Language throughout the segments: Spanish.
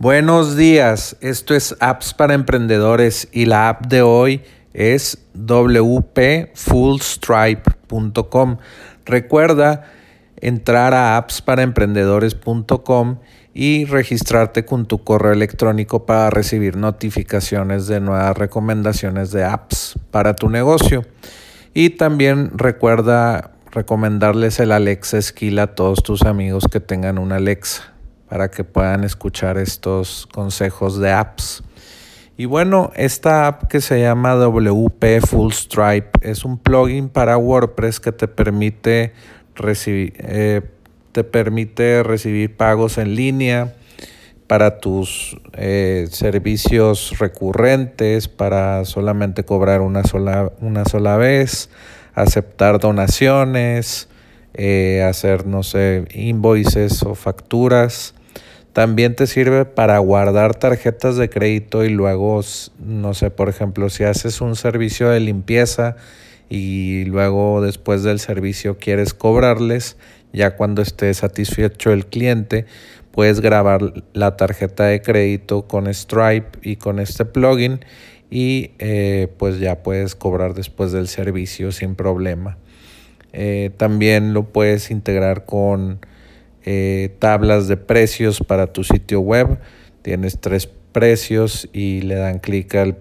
Buenos días, esto es Apps para Emprendedores y la app de hoy es wpfullstripe.com. Recuerda entrar a appsparaemprendedores.com y registrarte con tu correo electrónico para recibir notificaciones de nuevas recomendaciones de apps para tu negocio. Y también recuerda recomendarles el Alexa Skill a todos tus amigos que tengan una Alexa para que puedan escuchar estos consejos de apps. Y bueno, esta app que se llama WP Full Stripe es un plugin para WordPress que te permite recibir, eh, te permite recibir pagos en línea para tus eh, servicios recurrentes, para solamente cobrar una sola, una sola vez, aceptar donaciones, eh, hacer, no sé, invoices o facturas también te sirve para guardar tarjetas de crédito y luego, no sé, por ejemplo, si haces un servicio de limpieza y luego después del servicio quieres cobrarles, ya cuando esté satisfecho el cliente, puedes grabar la tarjeta de crédito con Stripe y con este plugin y eh, pues ya puedes cobrar después del servicio sin problema. Eh, también lo puedes integrar con eh, tablas de precios para tu sitio web. Tienes tres precios y le dan clic al,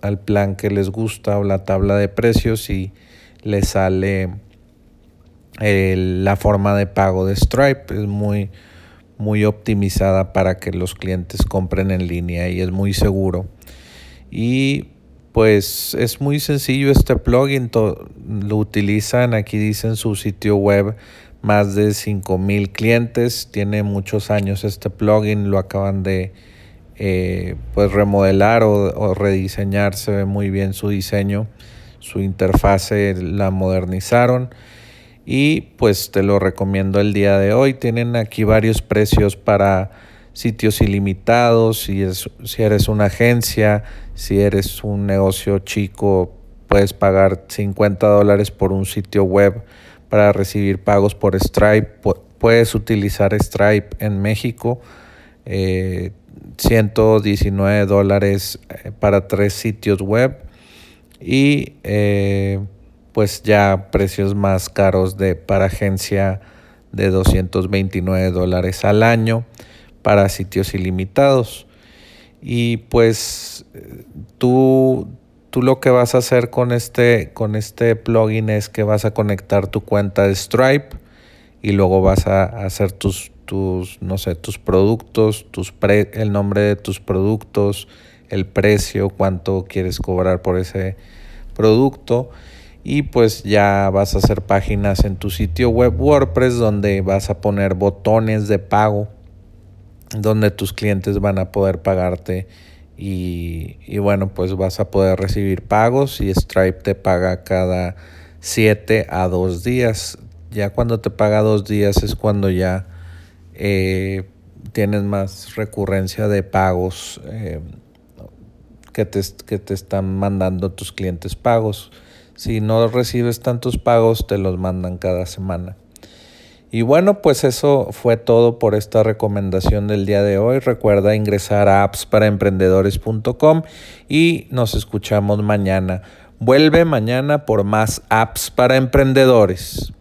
al, plan que les gusta o la tabla de precios y le sale la forma de pago de Stripe. Es muy, muy optimizada para que los clientes compren en línea y es muy seguro. Y pues es muy sencillo este plugin, lo utilizan, aquí dicen su sitio web más de 5000 clientes. Tiene muchos años este plugin, lo acaban de eh, pues remodelar o, rediseñar. Se ve muy bien su diseño, su interfase la modernizaron. Y pues te lo recomiendo el día de hoy. Tienen aquí varios precios para sitios ilimitados. Si, es, si eres una agencia, si eres un negocio chico, puedes pagar 50 dólares por un sitio web para recibir pagos por Stripe. Puedes utilizar Stripe en México. 119 eh, dólares eh, para tres sitios web y eh, pues ya precios más caros de para agencia de 229 dólares al año para sitios ilimitados y pues tú tú lo que vas a hacer con este, con este plugin es que vas a conectar tu cuenta de Stripe y luego vas a hacer tus, tus no sé, tus productos, tus el nombre de tus productos, el precio, cuánto quieres cobrar por ese producto. Y pues ya vas a hacer páginas en tu sitio web WordPress donde vas a poner botones de pago donde tus clientes van a poder pagarte y, bueno, pues vas a poder recibir pagos y Stripe te paga cada 7 a 2 días. Ya cuando te paga 2 días es cuando ya eh, tienes más recurrencia de pagos eh, que, te, que te están mandando tus clientes pagos. Si no recibes tantos pagos, te los mandan cada semana. Y bueno, pues eso fue todo por esta recomendación del día de hoy. Recuerda ingresar a appsparaemprendedores.com y nos escuchamos mañana. Vuelve mañana por más apps para emprendedores.